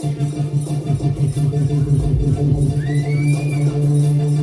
Thank you.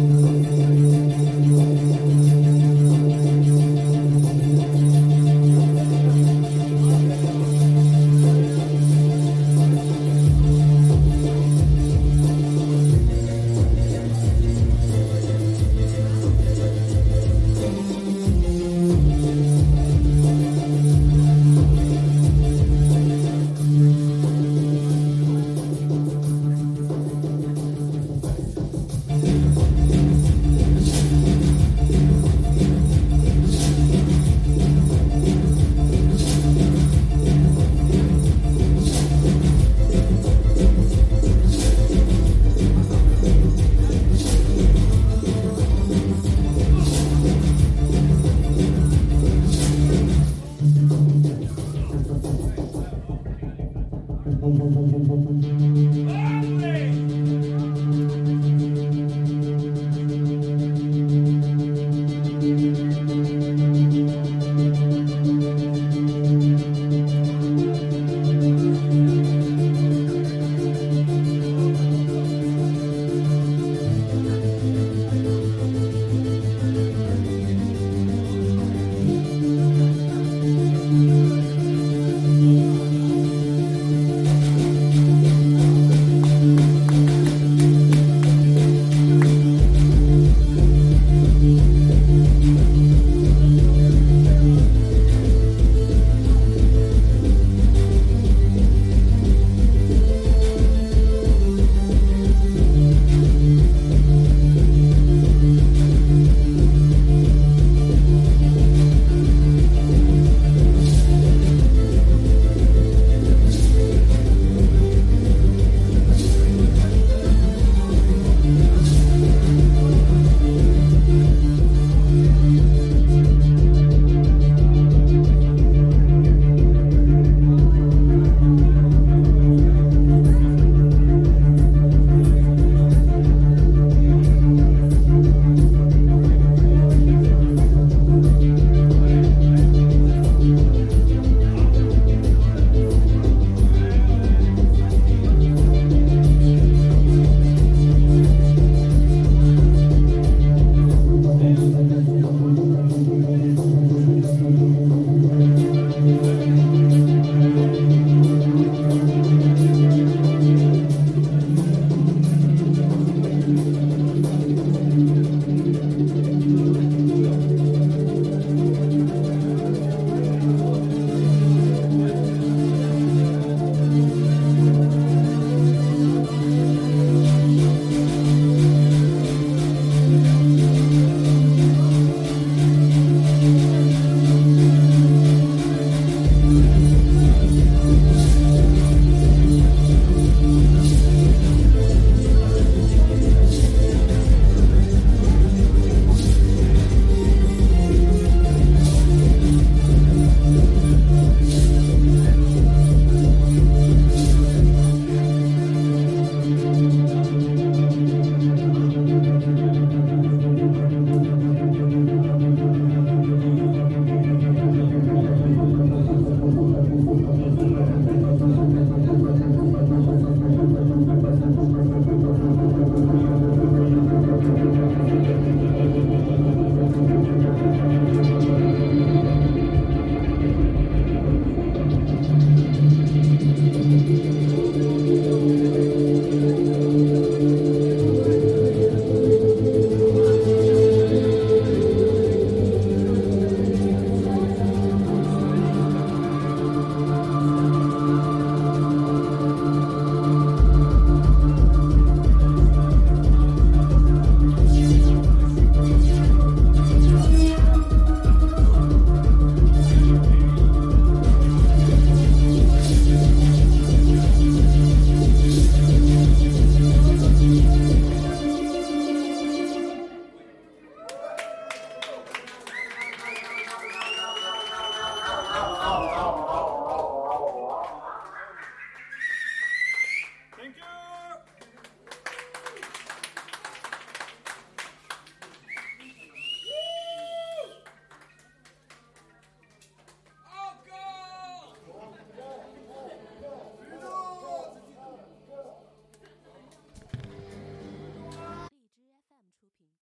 Homem!